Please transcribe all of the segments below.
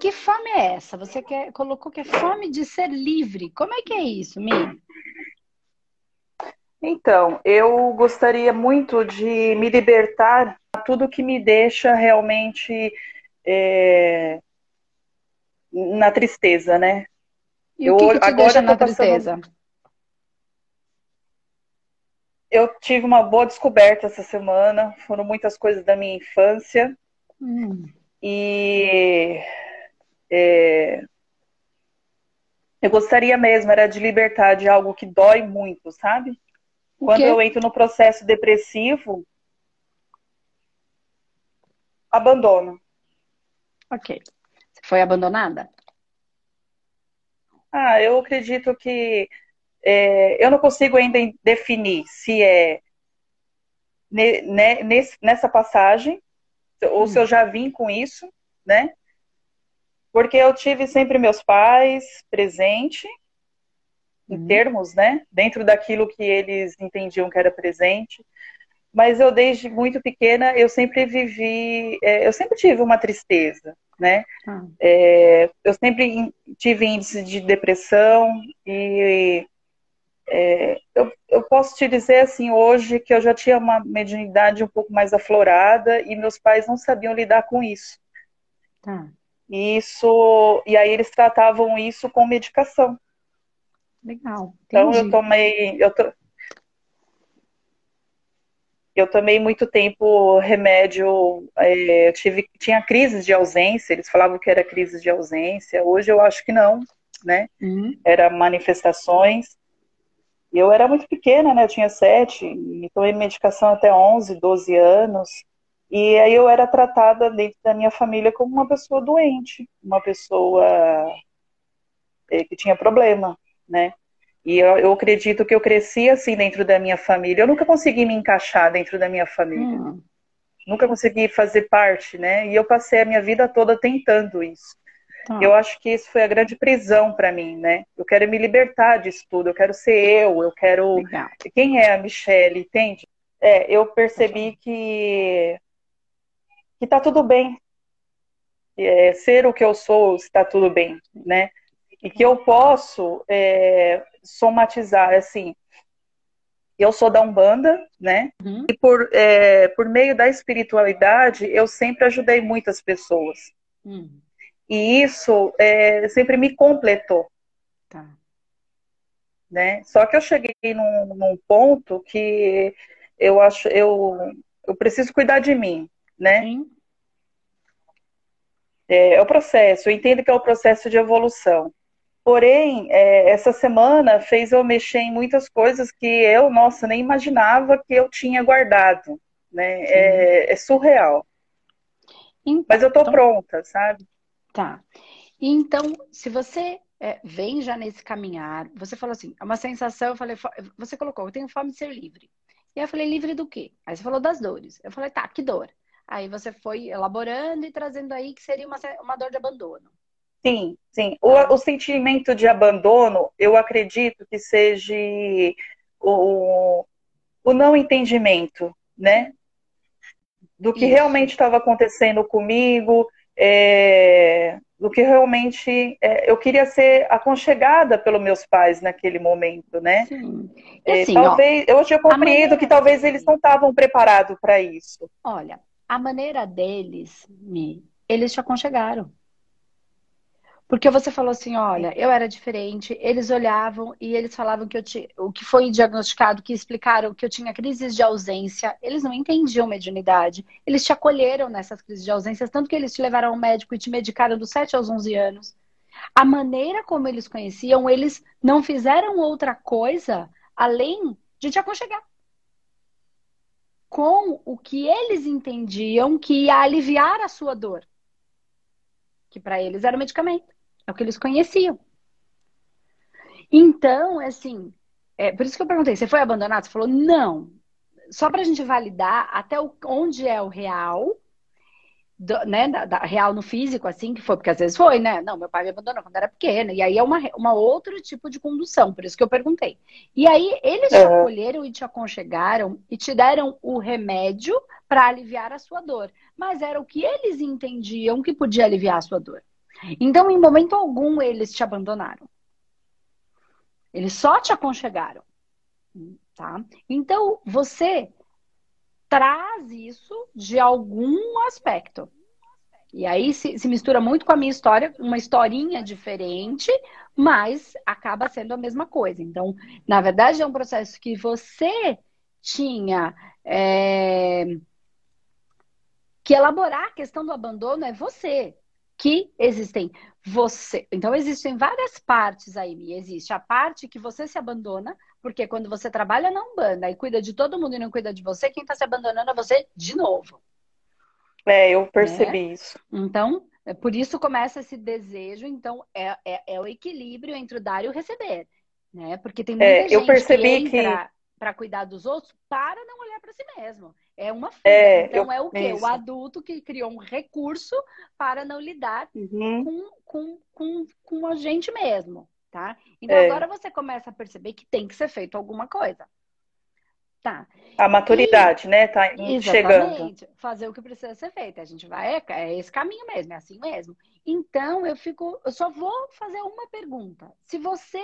que fome é essa? Você quer, colocou que é fome de ser livre. Como é que é isso, Mi? Então, eu gostaria muito de me libertar de tudo que me deixa realmente é, na tristeza, né? E eu, o que, que te agora deixa na tristeza? Passando... Eu tive uma boa descoberta essa semana. Foram muitas coisas da minha infância. Hum. E é, eu gostaria mesmo, era de libertar de algo que dói muito, sabe? Quando eu entro no processo depressivo, abandono. Ok. Você foi abandonada? Ah, eu acredito que é, eu não consigo ainda definir se é ne, ne, nessa passagem ou se eu já vim com isso, né? Porque eu tive sempre meus pais presente, em uhum. termos, né? Dentro daquilo que eles entendiam que era presente. Mas eu, desde muito pequena, eu sempre vivi, é, eu sempre tive uma tristeza, né? Ah. É, eu sempre tive índice de depressão e é, eu, eu, posso te dizer assim hoje que eu já tinha uma mediunidade um pouco mais aflorada e meus pais não sabiam lidar com isso. Tá. Isso e aí eles tratavam isso com medicação. Legal. Entendi. Então eu tomei, eu, to, eu tomei muito tempo remédio, é, tive, tinha crises de ausência, eles falavam que era crise de ausência, hoje eu acho que não, né? Uhum. Era manifestações. Eu era muito pequena, né? Eu tinha sete, e tomei medicação até 11, 12 anos. E aí eu era tratada dentro da minha família como uma pessoa doente, uma pessoa é, que tinha problema, né? E eu, eu, acredito que eu cresci assim dentro da minha família. Eu nunca consegui me encaixar dentro da minha família. Hum. Nunca consegui fazer parte, né? E eu passei a minha vida toda tentando isso. Tá. Eu acho que isso foi a grande prisão para mim, né? Eu quero me libertar disso tudo. Eu quero ser eu. Eu quero. Legal. Quem é a Michelle? Entende? É, eu percebi que que tá tudo bem. É, ser o que eu sou está tudo bem, né? E que eu posso é, somatizar, assim, eu sou da Umbanda, né? Uhum. E por, é, por meio da espiritualidade, eu sempre ajudei muitas pessoas. Uhum. E isso é, sempre me completou. Tá. Né? Só que eu cheguei num, num, ponto que eu acho, eu, eu preciso cuidar de mim, né? É, é o processo, eu entendo que é o processo de evolução. Porém, é, essa semana fez eu mexer em muitas coisas que eu, nossa, nem imaginava que eu tinha guardado. Né? É, é, surreal. Então, Mas eu estou então, pronta, sabe? Tá. Então, se você é, vem já nesse caminhar, você falou assim, é uma sensação, eu falei, você colocou, eu tenho fome de ser livre. E aí eu falei, livre do quê? Aí você falou das dores. Eu falei, tá, que dor? Aí você foi elaborando e trazendo aí que seria uma, uma dor de abandono. Sim, sim. O, o, sentimento de abandono, eu acredito que seja o, o não entendimento, né? Do que Isso. realmente estava acontecendo comigo, é, do que realmente é, eu queria ser aconchegada pelos meus pais naquele momento, né? Sim. É, assim, talvez ó, eu tinha compreendido que talvez eles não estavam preparados para isso. Olha, a maneira deles, me, eles te aconchegaram. Porque você falou assim, olha, eu era diferente, eles olhavam e eles falavam que eu tinha, o que foi diagnosticado, que explicaram que eu tinha crises de ausência, eles não entendiam mediunidade, eles te acolheram nessas crises de ausência, tanto que eles te levaram ao médico e te medicaram dos 7 aos 11 anos. A maneira como eles conheciam, eles não fizeram outra coisa além de te aconchegar. Com o que eles entendiam que ia aliviar a sua dor. Que para eles era o medicamento. É o que eles conheciam. Então, assim, é, por isso que eu perguntei, você foi abandonado? Você falou, não. Só para a gente validar até o, onde é o real, do, né, da, da, real no físico, assim, que foi, porque às vezes foi, né? Não, meu pai me abandonou quando era pequena. E aí é uma, uma outro tipo de condução, por isso que eu perguntei. E aí eles te acolheram e te aconchegaram e te deram o remédio para aliviar a sua dor. Mas era o que eles entendiam que podia aliviar a sua dor. Então, em momento algum, eles te abandonaram. Eles só te aconchegaram. Tá? Então, você traz isso de algum aspecto. E aí se, se, mistura muito com a minha história, uma historinha diferente, mas acaba sendo a mesma coisa. Então, na verdade, é um processo que você tinha é, que elaborar a questão do abandono é você. Que existem você. Então, existem várias partes aí. Existe a parte que você se abandona, porque quando você trabalha na Umbanda e cuida de todo mundo e não cuida de você, quem está se abandonando é você de novo. É, eu percebi né? isso. Então, é por isso começa esse desejo. Então, é, é, é, o equilíbrio entre o dar e o receber. Né? Porque tem muita é, gente eu percebi que entra que... para cuidar dos outros para não olhar para si mesmo. É uma fuga. É, então, é o quê? Isso. O adulto que criou um recurso para não lidar uhum. com, com, com, com a gente mesmo. Tá? Então, é. agora você começa a perceber que tem que ser feito alguma coisa. Tá. A maturidade, e, né? Tá chegando. Fazer o que precisa ser feito. A gente vai, é, é esse caminho mesmo, é assim mesmo. Então, eu fico, eu só vou fazer uma pergunta. Se você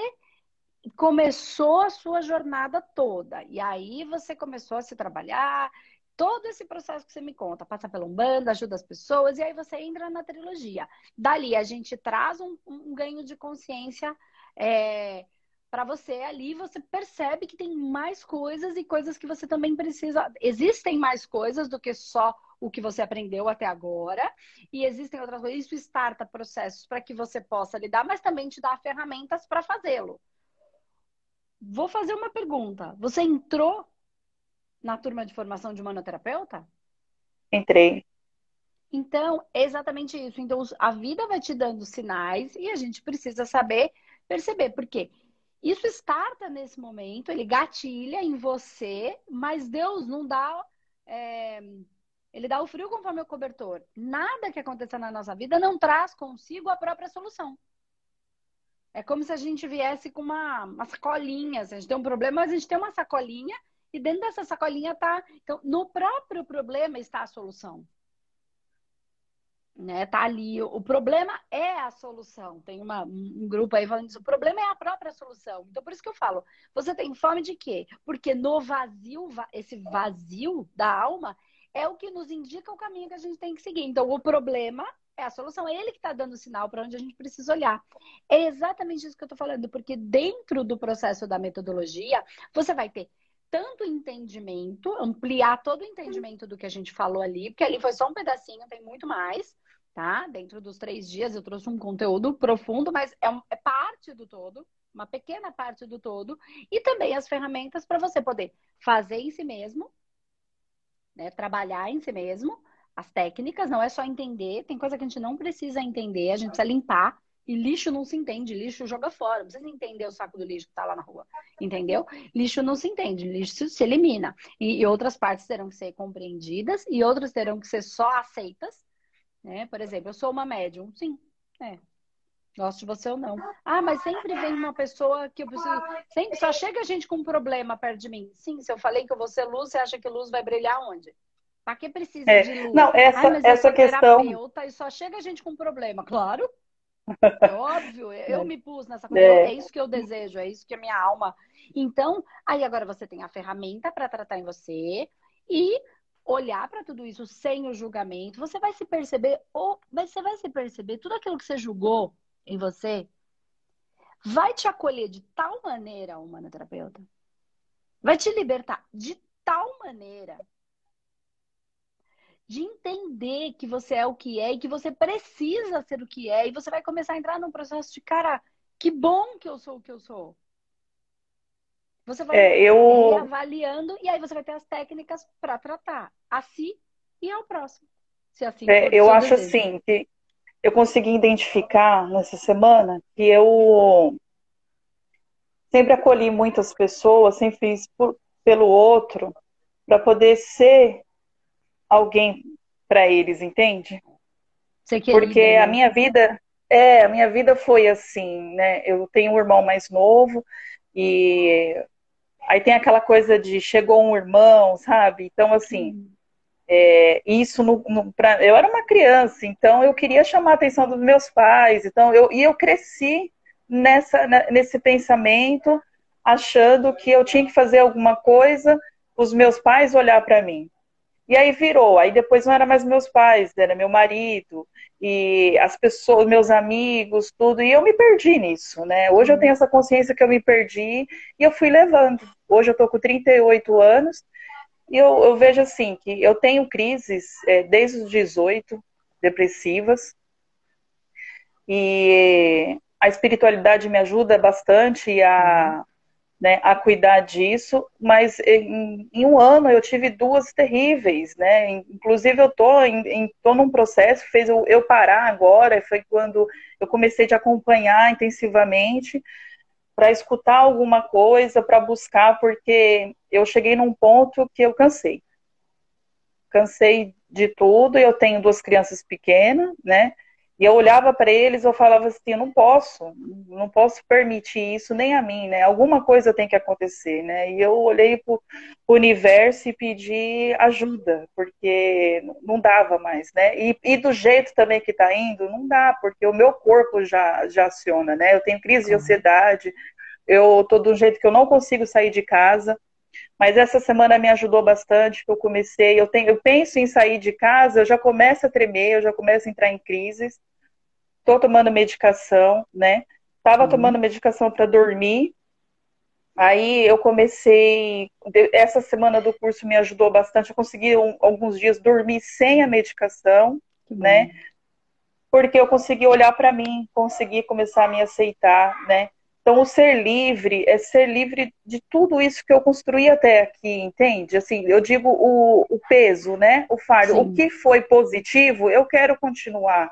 começou a sua jornada toda, e aí você começou a se trabalhar, todo esse processo que você me conta, passa pela Umbanda, ajuda as pessoas, e aí você entra na trilogia. Dali a gente traz um, um ganho de consciência é, para você ali, você percebe que tem mais coisas e coisas que você também precisa. Existem mais coisas do que só o que você aprendeu até agora, e existem outras coisas. Isso starta processos para que você possa lidar, mas também te dá ferramentas para fazê-lo. Vou fazer uma pergunta. Você entrou na turma de formação de manoterapeuta? Entrei. Então, é exatamente isso. Então, a vida vai te dando sinais e a gente precisa saber perceber. Por quê? Isso starta nesse momento, ele gatilha em você, mas Deus não dá. É, ele dá o frio conforme o cobertor. Nada que aconteça na nossa vida não traz consigo a própria solução. É como se a gente viesse com uma, uma sacolinha. Se a gente tem um problema, mas a gente tem uma sacolinha e dentro dessa sacolinha tá. Então, no próprio problema está a solução né? Tá ali. O problema é a solução. Tem uma, um grupo aí falando isso. O problema é a própria solução. Então, por isso que eu falo, você tem fome de quê? Porque no vazio, esse vazio da alma é o que nos indica o caminho que a gente tem que seguir. Então, o problema é a solução, é ele que está dando sinal para onde a gente precisa olhar. É exatamente isso que eu estou falando, porque dentro do processo da metodologia, você vai ter tanto entendimento, ampliar todo o entendimento do que a gente falou ali, porque ali foi só um pedacinho, tem muito mais tá? Dentro dos três dias eu trouxe um conteúdo profundo, mas é, um, é parte do todo, uma pequena parte do todo, e também as ferramentas para você poder fazer em si mesmo, né? Trabalhar em si mesmo, as técnicas, não é só entender, tem coisa que a gente não precisa entender, a gente precisa limpar. E lixo não se entende, lixo joga fora. Não precisa entender o saco do lixo que tá lá na rua. Entendeu? Lixo não se entende, lixo se elimina. E, e outras partes terão que ser compreendidas e outras terão que ser só aceitas né? Por exemplo, eu sou uma médium. Sim, é. Gosto de você ou não. Ah, mas sempre vem uma pessoa que eu preciso. Sempre só chega gente com um problema perto de mim. Sim, se eu falei que eu vou ser luz, você acha que luz vai brilhar onde? Para que precisa é. de luz? Não, essa, Ai, essa questão. E só chega gente com problema, claro. É óbvio, eu é. me pus nessa coisa. É. é isso que eu desejo, é isso que a minha alma. Então, aí agora você tem a ferramenta para tratar em você e olhar para tudo isso sem o julgamento, você vai se perceber, ou você vai se perceber, tudo aquilo que você julgou em você vai te acolher de tal maneira, humana terapeuta, vai te libertar de tal maneira de entender que você é o que é e que você precisa ser o que é, e você vai começar a entrar num processo de cara, que bom que eu sou o que eu sou. Você vai é, eu... avaliando e aí você vai ter as técnicas para tratar a si e ao próximo. Se assim é, eu acho desejo. assim que eu consegui identificar nessa semana que eu sempre acolhi muitas pessoas, sempre fiz por, pelo outro para poder ser alguém para eles, entende? Porque né? a minha vida é, a minha vida foi assim, né? Eu tenho um irmão mais novo e Aí tem aquela coisa de chegou um irmão, sabe? Então, assim, É, isso no, no, pra, eu era uma criança, então eu queria chamar a atenção dos meus pais, então eu, e eu cresci nessa, né, nesse pensamento, achando que eu tinha que fazer alguma coisa, os meus pais olhar para mim. E aí virou, aí depois não era mais meus pais, era meu marido, e as pessoas, meus amigos, tudo, e eu me perdi nisso, né? Hoje eu tenho essa consciência que eu me perdi e eu fui levando. Hoje eu tô com 38 anos e eu, eu vejo assim, que eu tenho crises é, desde os 18, depressivas, e a espiritualidade me ajuda bastante a né, a cuidar disso, mas em, em, um ano eu tive duas terríveis, né? Inclusive eu tô em, em tô num processo fez eu, eu parar agora, foi quando eu comecei a acompanhar intensivamente para escutar alguma coisa, para buscar, porque eu cheguei num ponto que eu cansei. Cansei de tudo, eu tenho duas crianças pequenas, né? E eu olhava para eles, eu falava assim, eu não posso, não posso permitir isso nem a mim, né? Alguma coisa tem que acontecer, né? E eu olhei para o universo e pedi ajuda, porque não dava mais, né? E, e do jeito também que está indo, não dá, porque o meu corpo já, já aciona, né? Eu tenho crise de ansiedade, eu tô do jeito que eu não consigo sair de casa, mas essa semana me ajudou bastante, que eu comecei, eu, tenho, eu penso em sair de casa, eu já começo a tremer, eu já começo a entrar em crises. Estou tomando medicação, né? Estava uhum. tomando medicação para dormir. Aí eu comecei, essa semana do curso me ajudou bastante, eu consegui um, alguns dias dormir sem a medicação, uhum. né? Porque eu consegui olhar para mim, consegui começar a me aceitar, né? Então, o ser livre é ser livre de tudo isso que eu construí até aqui, entende? Assim, eu digo o, o peso, né? O fardo. Sim. O que foi positivo, eu quero continuar,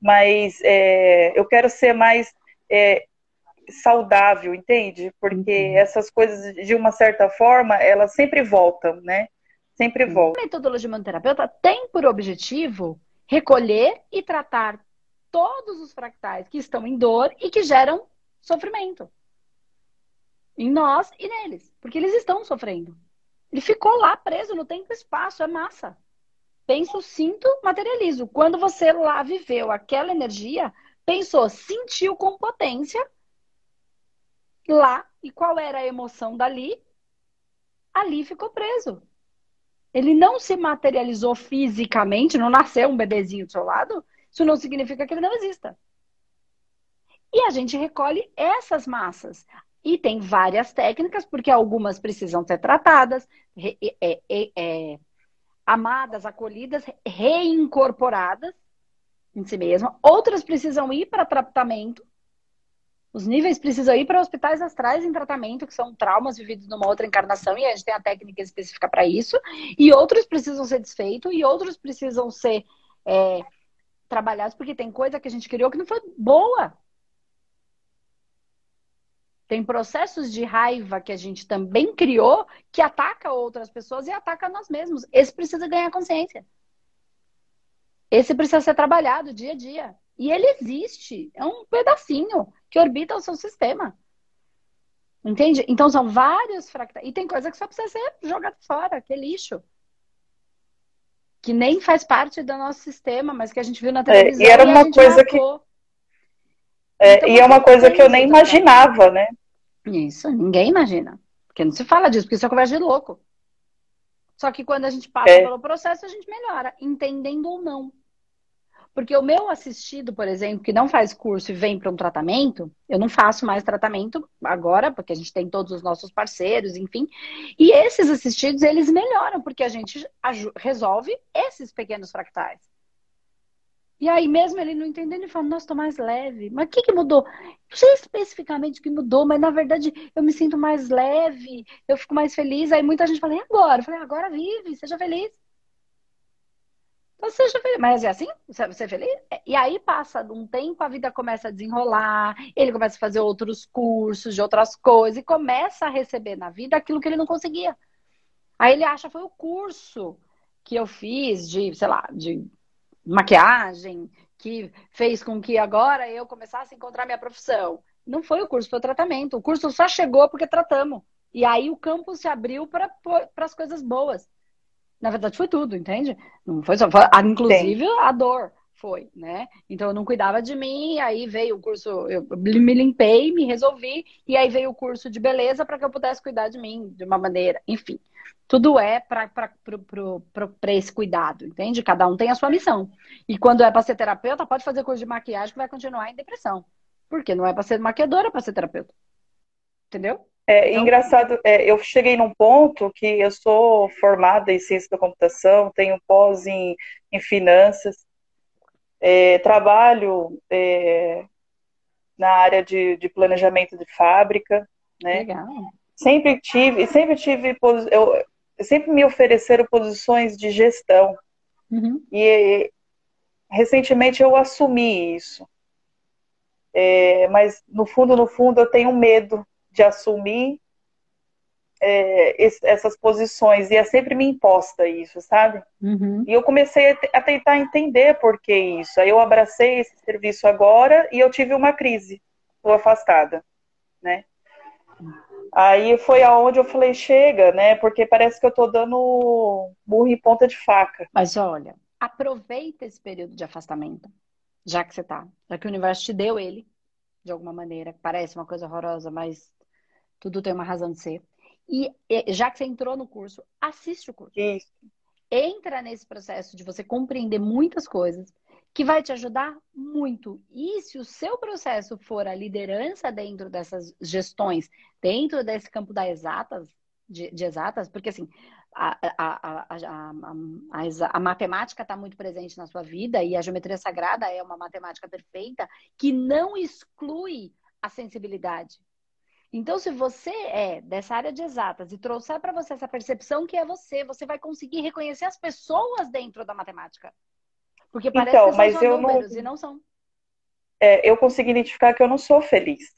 mas é, eu quero ser mais é, saudável, entende? Porque uhum. essas coisas, de uma certa forma, elas sempre voltam, né? Sempre voltam. A metodologia manoterapeuta tem por objetivo recolher e tratar todos os fractais que estão em dor e que geram sofrimento. Em nós e neles. Porque eles estão sofrendo. Ele ficou lá preso no tempo e espaço, é massa. Penso, sinto, materializo. Quando você lá viveu aquela energia, pensou, sentiu com potência lá e qual era a emoção dali, ali ficou preso. Ele não se materializou fisicamente, não nasceu um bebezinho do seu lado, isso não significa que ele não exista. E a gente recolhe essas massas. E tem várias técnicas, porque algumas precisam ser tratadas, é, é, é, amadas, acolhidas, reincorporadas em si mesma. Outras precisam ir para tratamento. Os níveis precisam ir para hospitais astrais em tratamento, que são traumas vividos numa outra encarnação, e a gente tem a técnica específica para isso. E outros precisam ser desfeitos, e outros precisam ser é, trabalhados, porque tem coisa que a gente criou que não foi boa. Tem processos de raiva que a gente também criou que ataca outras pessoas e ataca nós mesmos. Esse precisa ganhar consciência. Esse precisa ser trabalhado dia a dia. E ele existe. É um pedacinho que orbita o seu sistema. Entende? Então são vários fractais. E tem coisa que só precisa ser jogada fora, que é lixo. Que nem faz parte do nosso sistema, mas que a gente viu na televisão. É, e era uma e coisa que. É, então, e é uma coisa que eu nem imaginava, né? Isso, ninguém imagina. Porque não se fala disso, porque isso é conversa de louco. Só que quando a gente passa é. pelo processo, a gente melhora, entendendo ou não. Porque o meu assistido, por exemplo, que não faz curso e vem para um tratamento, eu não faço mais tratamento agora, porque a gente tem todos os nossos parceiros, enfim. E esses assistidos, eles melhoram, porque a gente resolve esses pequenos fractais. E aí, mesmo ele não entendendo, ele fala, nossa, tô mais leve. Mas o que, que mudou? Não sei especificamente o que mudou, mas na verdade eu me sinto mais leve, eu fico mais feliz. Aí muita gente fala, e agora? Eu falei, agora vive, seja feliz. Então, seja feliz. Mas é assim? Você é feliz? E aí passa um tempo, a vida começa a desenrolar, ele começa a fazer outros cursos de outras coisas e começa a receber na vida aquilo que ele não conseguia. Aí ele acha, foi o curso que eu fiz de, sei lá, de maquiagem, que fez com que agora eu começasse a encontrar minha profissão. Não foi o curso, foi o tratamento. O curso só chegou porque tratamos. E aí o campo se abriu para as coisas boas. Na verdade, foi tudo, entende? Não foi só. Foi, inclusive Sim. a dor foi, né? Então eu não cuidava de mim, aí veio o curso, eu me limpei, me resolvi, e aí veio o curso de beleza para que eu pudesse cuidar de mim de uma maneira, enfim. Tudo é para esse cuidado, entende? Cada um tem a sua missão. E quando é para ser terapeuta, pode fazer curso de maquiagem que vai continuar em depressão. Porque não é para ser maquiadora, é para ser terapeuta. Entendeu? É então, engraçado, é, eu cheguei num ponto que eu sou formada em ciência da computação, tenho pós em, em finanças, é, trabalho é, na área de, de, planejamento de fábrica, né? Legal. Sempre tive, sempre tive, eu, sempre me ofereceram posições de gestão. Uhum. E recentemente eu assumi isso. É, mas no fundo, no fundo, eu tenho medo de assumir é, essas posições e é sempre me imposta isso, sabe? Uhum. E eu comecei a tentar entender por que isso. Aí eu abracei esse serviço agora e eu tive uma crise, estou afastada, né? Aí foi aonde eu falei, chega, né? Porque parece que eu tô dando burro em ponta de faca. Mas olha, aproveita esse período de afastamento, já que você tá, já que o universo te deu ele, de alguma maneira, parece uma coisa horrorosa, mas tudo tem uma razão de ser. E já que você entrou no curso, assiste o curso. Isso. Entra nesse processo de você compreender muitas coisas, que vai te ajudar muito. E se o seu processo for a liderança dentro dessas gestões, dentro desse campo das exatas, de, de exatas, porque assim, a, a, a, a matemática está muito presente na sua vida e a geometria sagrada é uma matemática perfeita que não exclui a sensibilidade. Então, se você é dessa área de exatas e trouxer para você essa percepção que é você, você vai conseguir reconhecer as pessoas dentro da matemática. Porque parece então, que mas são eu números não... e não são. É, eu consegui identificar que eu não sou feliz.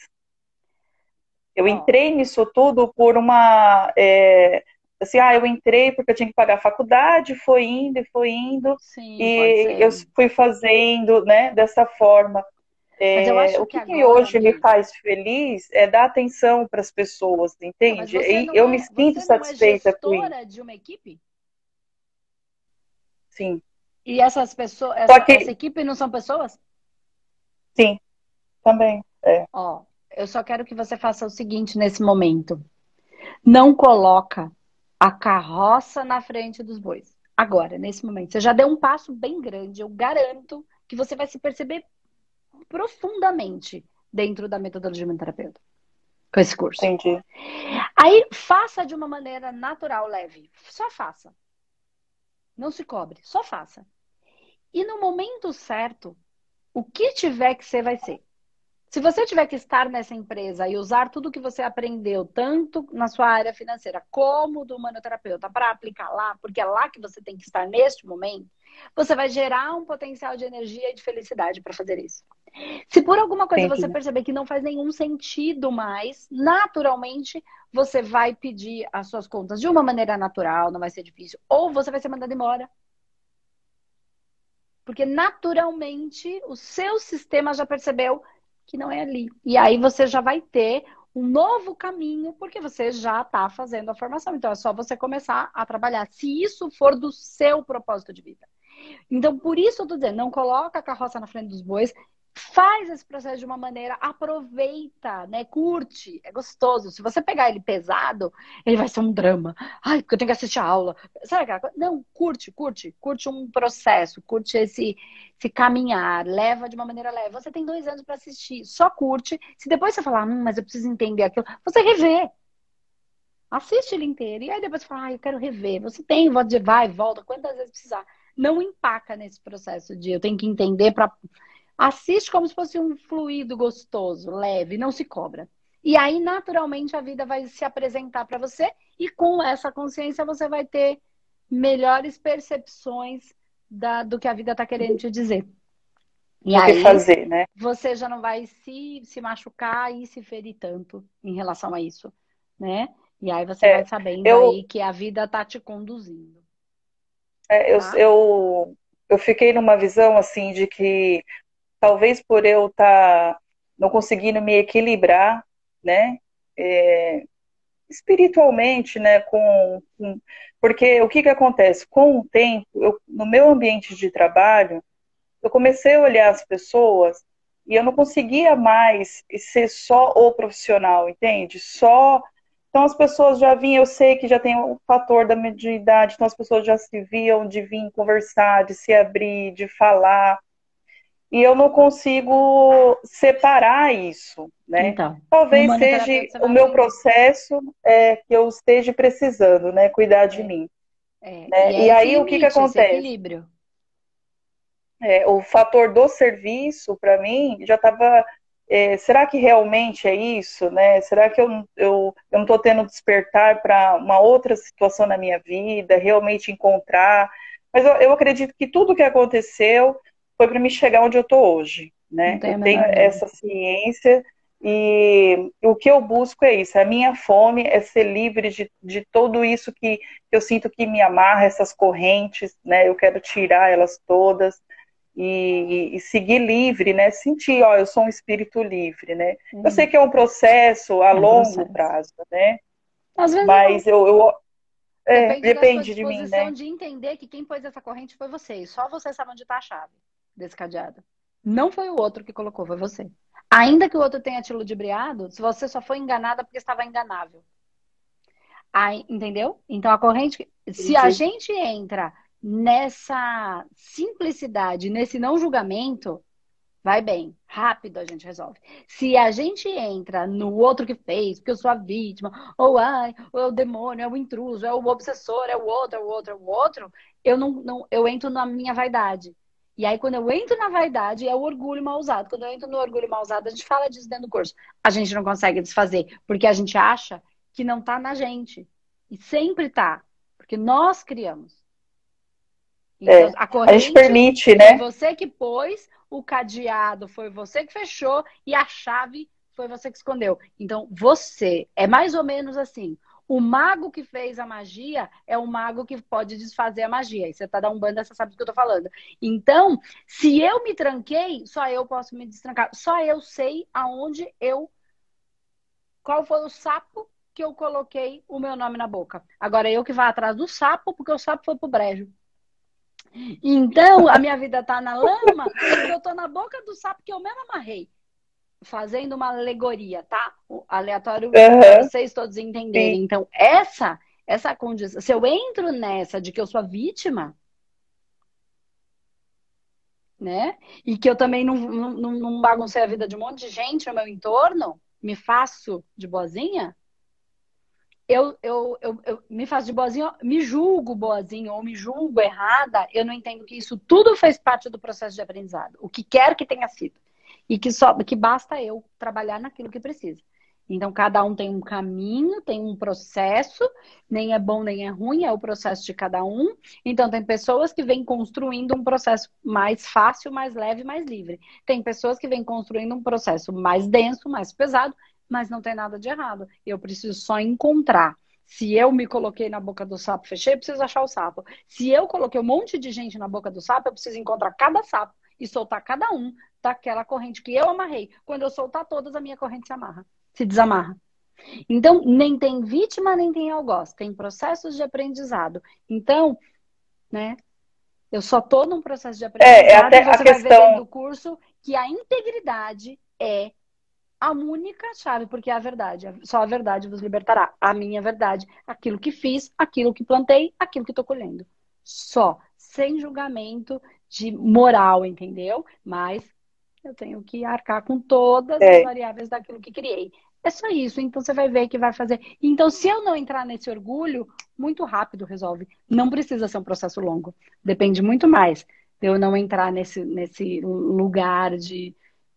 Eu oh. entrei nisso tudo por uma. É, assim, ah, eu entrei porque eu tinha que pagar a faculdade, foi indo e foi indo. Sim, e eu fui fazendo, né, dessa forma. É, o que, que, que hoje me faz feliz é dar atenção para as pessoas, entende? E eu é, me sinto satisfeita com isso. de uma equipe? Sim. E essas pessoas, essa, que... essa equipe não são pessoas? Sim, também. É. Ó, eu só quero que você faça o seguinte nesse momento. Não coloca a carroça na frente dos bois. Agora, nesse momento. Você já deu um passo bem grande. Eu garanto que você vai se perceber profundamente dentro da metodologia terapeuta com esse curso. Entendi. Aí faça de uma maneira natural, leve. Só faça. Não se cobre, só faça. E no momento certo, o que tiver que ser, vai ser. Se você tiver que estar nessa empresa e usar tudo que você aprendeu, tanto na sua área financeira como do manoterapeuta, para aplicar lá, porque é lá que você tem que estar neste momento, você vai gerar um potencial de energia e de felicidade para fazer isso. Se por alguma coisa Entendi. você perceber que não faz nenhum sentido mais, naturalmente você vai pedir as suas contas de uma maneira natural, não vai ser difícil, ou você vai ser mandado embora. Porque naturalmente o seu sistema já percebeu que não é ali. E aí você já vai ter um novo caminho, porque você já está fazendo a formação. Então é só você começar a trabalhar, se isso for do seu propósito de vida. Então, por isso eu tô dizendo, não coloca a carroça na frente dos bois, faz esse processo de uma maneira, aproveita, né? Curte, é gostoso. Se você pegar ele pesado, ele vai ser um drama. Ai, porque eu tenho que assistir a aula. Sabe aquela coisa? Não, curte, curte, curte um processo, curte esse, esse caminhar, leva de uma maneira leve. Você tem dois anos para assistir, só curte. Se depois você falar, hum, mas eu preciso entender aquilo, você revê. Assiste ele inteiro. E aí depois você fala, ah, eu quero rever. Você tem, vai, volta, quantas vezes precisar. Não empaca nesse processo de eu tenho que entender para Assiste como se fosse um fluido gostoso, leve, não se cobra. E aí, naturalmente, a vida vai se apresentar para você e com essa consciência você vai ter melhores percepções da, do que a vida está querendo te dizer. E aí, fazer, né? você já não vai se, se machucar e se ferir tanto em relação a isso, né? E aí você é, vai sabendo eu, aí que a vida está te conduzindo. É, tá? eu, eu, eu fiquei numa visão assim de que talvez por eu estar tá não conseguindo me equilibrar, né? É, espiritualmente, né, com, com, porque o que que acontece com o tempo, eu, no meu ambiente de trabalho, eu comecei a olhar as pessoas e eu não conseguia mais ser só o profissional, entende? Só então as pessoas já vinham, eu sei que já tem o fator da mediunidade, então as pessoas já se viam de vir conversar, de se abrir, de falar. E eu não consigo separar isso, né? Então, Talvez seja o meu processo é, que eu esteja precisando, né? Cuidar de é. mim. É. Né? E, e aí limite, o que, que acontece? Equilíbrio. É, o fator do serviço, para mim, já estava é, será que realmente é isso, né? Será que eu, eu, eu não estou tendo despertar para uma outra situação na minha vida, realmente encontrar? Mas eu, eu acredito que tudo que aconteceu foi para me chegar onde eu estou hoje, né? Eu tenho essa ciência e o que eu busco é isso. A minha fome é ser livre de, de tudo isso que, eu sinto que me amarra, essas correntes, né? Eu quero tirar elas todas e, e, seguir livre, né? Sentir, ó, eu sou um espírito livre, né? Uhum. Eu sei que é um processo a é um longo processo. prazo, né? Às vezes Mas eu, eu é, depende, depende de mim, né? de entender que quem pôs essa corrente foi você. E só você sabe onde está a chave desse cadeado. Não foi o outro que colocou, foi você. Ainda que o outro tenha te ludibriado, se você só foi enganada porque estava enganável. Aí, entendeu? Então a corrente, se a gente entra nessa simplicidade, nesse não julgamento, vai bem, rápido a gente resolve. Se a gente entra no outro que fez, porque eu sou a vítima, ou ai, ou é o demônio, é o intruso, é o obsessor, é o outro, é o outro, é o outro, eu não, não eu entro na minha vaidade. E aí, quando eu entro na vaidade, é o orgulho mal usado. Quando eu entro no orgulho mal usado, a gente fala disso dentro do curso. A gente não consegue desfazer, porque a gente acha que não tá na gente. E sempre tá. Porque nós criamos. Então, é, a, corrente, a gente permite, né? Você que pôs, o cadeado foi você que fechou e a chave foi você que escondeu. Então, você é mais ou menos assim. O mago que fez a magia é o mago que pode desfazer a magia. E você tá da Umbanda, você sabe do que eu tô falando. Então, se eu me tranquei, só eu posso me destrancar. Só eu sei aonde eu. Qual foi o sapo que eu coloquei o meu nome na boca. Agora eu que vá atrás do sapo, porque o sapo foi pro brejo. Então, a minha vida tá na lama, porque eu tô na boca do sapo que eu mesmo amarrei. Fazendo uma alegoria, tá? O aleatório uhum. para vocês todos entenderem. Sim. Então, essa, essa condição. Se eu entro nessa de que eu sou a vítima, né? E que eu também não, não, não baguncei a vida de um monte de gente no meu entorno, me faço de boazinha, eu, eu, eu, eu, me faço de boazinha, me julgo boazinha ou me julgo errada, eu não entendo que isso tudo fez parte do processo de aprendizado, o que quer que tenha sido. E que só que basta eu trabalhar naquilo que precisa. Então, cada um tem um caminho, tem um processo, nem é bom nem é ruim, é o processo de cada um. Então, tem pessoas que vêm construindo um processo mais fácil, mais leve, mais livre. Tem pessoas que vêm construindo um processo mais denso, mais pesado, mas não tem nada de errado. Eu preciso só encontrar. Se eu me coloquei na boca do sapo, fechei, preciso achar o sapo. Se eu coloquei um monte de gente na boca do sapo, eu preciso encontrar cada sapo e soltar cada um daquela corrente que eu amarrei. Quando eu soltar todas, a minha corrente se amarra, se desamarra. Então, nem tem vítima, nem tem algoz. Tem processos de aprendizado. Então, né? Eu só tô num processo de aprendizado. É, é até e você a vai questão... do curso que a integridade é a única chave, porque é a verdade. Só a verdade vos libertará. A minha verdade. Aquilo que fiz, aquilo que plantei, aquilo que estou colhendo. Só. Sem julgamento de moral, entendeu? Mas eu tenho que arcar com todas é. as variáveis daquilo que criei. É só isso. Então você vai ver que vai fazer. Então, se eu não entrar nesse orgulho, muito rápido resolve. Não precisa ser um processo longo. Depende muito mais de eu não entrar nesse, nesse lugar de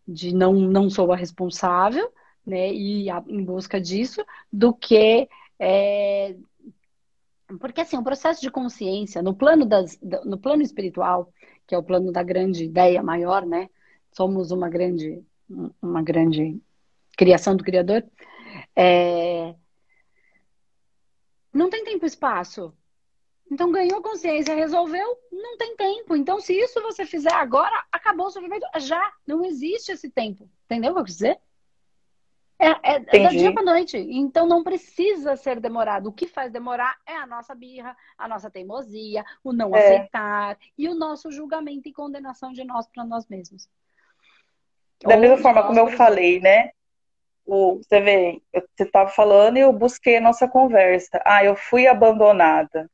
de não, não sou a responsável, né, e a, em busca disso, do que. É... Porque, assim, o processo de consciência, no plano, das, no plano espiritual, que é o plano da grande ideia maior, né? Somos uma grande, uma grande criação do Criador. É... Não tem tempo e espaço então ganhou consciência, resolveu, não tem tempo. Então, se isso você fizer agora, acabou o sofrimento. Já não existe esse tempo. Entendeu o que eu quis dizer? É, é, é da dia para noite. Então não precisa ser demorado. O que faz demorar é a nossa birra, a nossa teimosia, o não é. aceitar e o nosso julgamento e condenação de nós para nós mesmos. Da Ou mesma forma como eu falei, né? O, você vê, você estava falando e eu busquei a nossa conversa. Ah, eu fui abandonada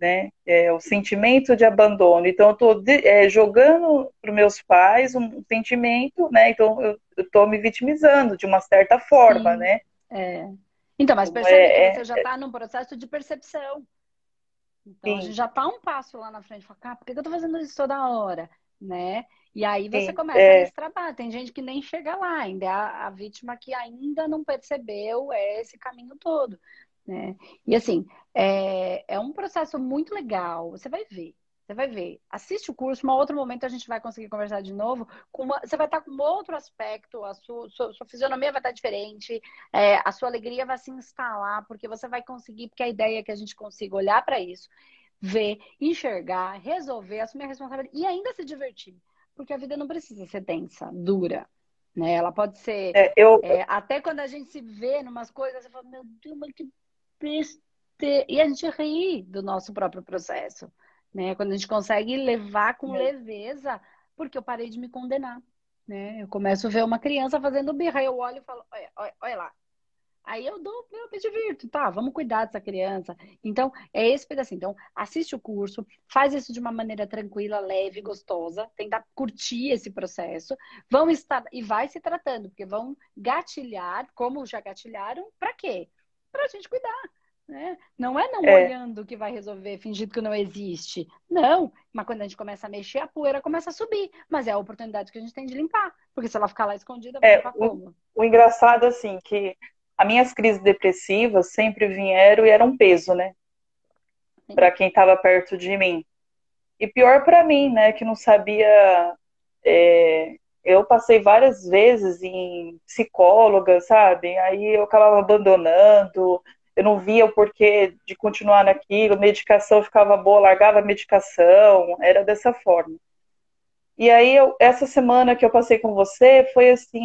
né? É, o sentimento de abandono. Então, eu estou é, jogando para os meus pais um sentimento, né? Então, eu estou me vitimizando de uma certa forma, Sim. né? É. Então, mas percebe é, que você já está num processo de percepção. Então, Sim. a gente já está um passo lá na frente. Fala, por que eu estou fazendo isso toda hora? Né? E aí você Sim, começa é... a destravar. Tem gente que nem chega lá, ainda é a, a vítima que ainda não percebeu esse caminho todo. Né? E assim, é, é um processo muito legal. Você vai ver. Você vai ver. Assiste o curso, um outro momento a gente vai conseguir conversar de novo. Uma, você vai estar com outro aspecto, a sua, sua, sua fisionomia vai estar diferente, é, a sua alegria vai se instalar, porque você vai conseguir, porque a ideia é que a gente consiga olhar para isso, ver, enxergar, resolver, assumir a responsabilidade e ainda se divertir. Porque a vida não precisa ser densa, dura. Né? Ela pode ser. É, eu... É, até quando a gente se vê em umas coisas, você fala, meu Deus, mas que e a gente ri do nosso próprio processo, né? Quando a gente consegue levar com é. leveza, porque eu parei de me condenar, né? Eu começo a ver uma criança fazendo birra, eu olho e falo, olha, olha, olha lá. Aí eu dou, eu me divirto, tá? Vamos cuidar dessa criança. Então, é esse pedacinho. Então, assiste o curso, faz isso de uma maneira tranquila, leve, gostosa, tenta curtir esse processo. Vão estar e vai se tratando, porque vão gatilhar, como já gatilharam, para quê? para a gente cuidar. Né? Não é não é. olhando que vai resolver, fingindo que não existe. Não, mas quando a gente começa a mexer, a poeira começa a subir. Mas é a oportunidade que a gente tem de limpar. Porque se ela ficar lá escondida, vai é, ficar como? O, o engraçado, assim, que as minhas crises depressivas sempre vieram e eram um peso, né? Para quem estava perto de mim. E pior para mim, né? Que não sabia é, eu passei várias vezes em psicóloga, sabe? Aí eu acabava abandonando, eu não via o porquê de continuar naquilo, medicação ficava boa, largava a medicação, era dessa forma. E aí, eu, essa semana que eu passei com você foi assim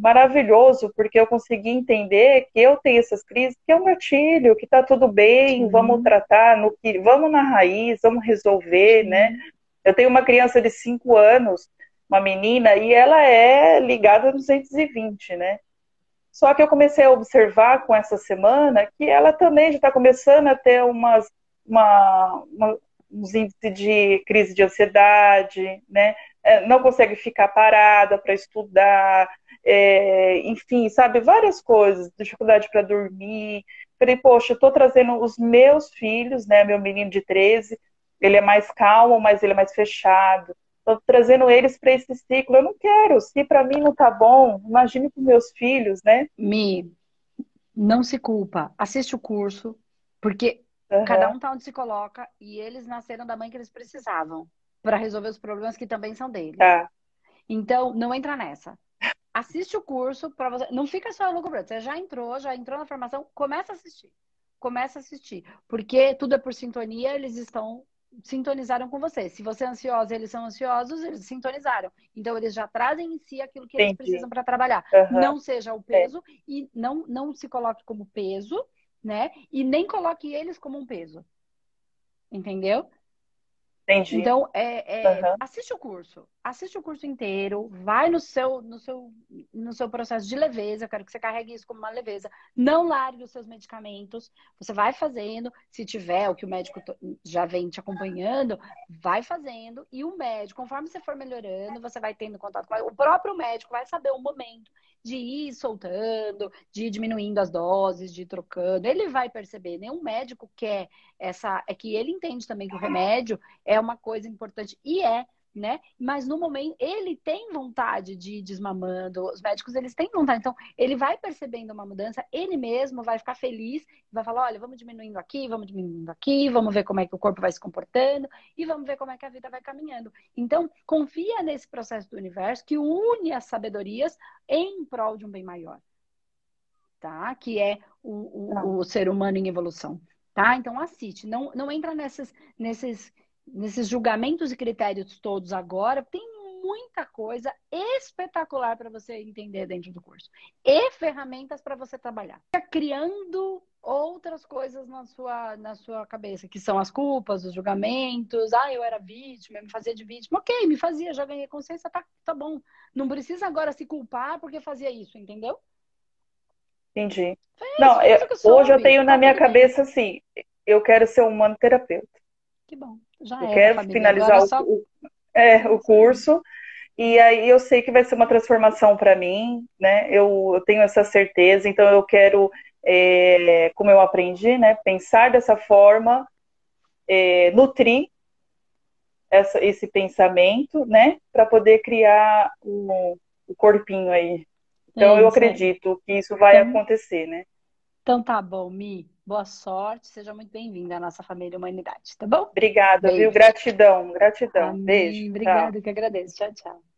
maravilhoso, porque eu consegui entender que eu tenho essas crises, que é um gatilho, que tá tudo bem, vamos tratar, no que, vamos na raiz, vamos resolver, né? Eu tenho uma criança de 5 anos uma menina, e ela é ligada a 220, né? Só que eu comecei a observar com essa semana que ela também já está começando a ter umas, uma, uma, uns índices de crise de ansiedade, né? É, não consegue ficar parada para estudar, é, enfim, sabe, várias coisas, dificuldade para dormir. Falei, poxa, eu estou trazendo os meus filhos, né? Meu menino de 13, ele é mais calmo, mas ele é mais fechado. Estou trazendo eles para esse ciclo. Eu não quero. Se para mim não tá bom, imagine para meus filhos, né? Me, não se culpa. Assiste o curso, porque uhum. cada um tá onde se coloca e eles nasceram da mãe que eles precisavam para resolver os problemas que também são deles. Tá. Então, não entra nessa. Assiste o curso para você. Não fica só no branco. Você já entrou, já entrou na formação, começa a assistir. Começa a assistir. Porque tudo é por sintonia, eles estão sintonizaram com você. Se você é ansiosa, eles são ansiosos, eles sintonizaram. Então eles já trazem em si aquilo que Entendi. eles precisam para trabalhar. Uhum. Não seja o peso é. e não não se coloque como peso, né? E nem coloque eles como um peso. Entendeu? Entendi. Então, é, é uhum. assiste o curso. Assiste o curso inteiro. Vai no seu, no, seu, no seu processo de leveza. Eu quero que você carregue isso como uma leveza. Não largue os seus medicamentos. Você vai fazendo. Se tiver o que o médico já vem te acompanhando, vai fazendo. E o médico, conforme você for melhorando, você vai tendo contato com o próprio médico, vai saber o momento de ir soltando, de ir diminuindo as doses, de ir trocando. Ele vai perceber. Nenhum médico quer essa. É que ele entende também que o remédio é uma coisa importante. E é né? Mas no momento ele tem vontade de ir desmamando, os médicos eles têm vontade, então ele vai percebendo uma mudança, ele mesmo vai ficar feliz, vai falar, olha, vamos diminuindo aqui, vamos diminuindo aqui, vamos ver como é que o corpo vai se comportando e vamos ver como é que a vida vai caminhando. Então, confia nesse processo do universo que une as sabedorias em prol de um bem maior. Tá? Que é o, o, tá. o ser humano em evolução. Tá? Então assiste, não, não entra nesses, nesses nesses julgamentos e critérios todos agora, tem muita coisa espetacular para você entender dentro do curso. E ferramentas para você trabalhar. Criando outras coisas na sua, na sua cabeça, que são as culpas, os julgamentos. Ah, eu era vítima, me fazia de vítima. Ok, me fazia, já ganhei consciência, tá, tá bom. Não precisa agora se culpar porque fazia isso, entendeu? Entendi. Fez, não, eu, hoje eu tenho tá na minha cabeça assim, eu quero ser um humano terapeuta. Que bom. Já eu é, quero finalizar o, só... o, é, o curso. E aí eu sei que vai ser uma transformação para mim, né? Eu, eu, tenho essa certeza, então eu quero é, como eu aprendi, né? Pensar dessa forma, é, nutrir essa, esse pensamento, né? Para poder criar o, o, corpinho aí. Então é eu acredito que isso vai então, acontecer, né? Então tá bom, Mi. Boa sorte, seja muito bem-vinda à nossa família Humanidade, tá bom? Obrigada, Beijo. viu? Gratidão, gratidão. Amém. Beijo. Obrigada, que agradeço. Tchau, tchau.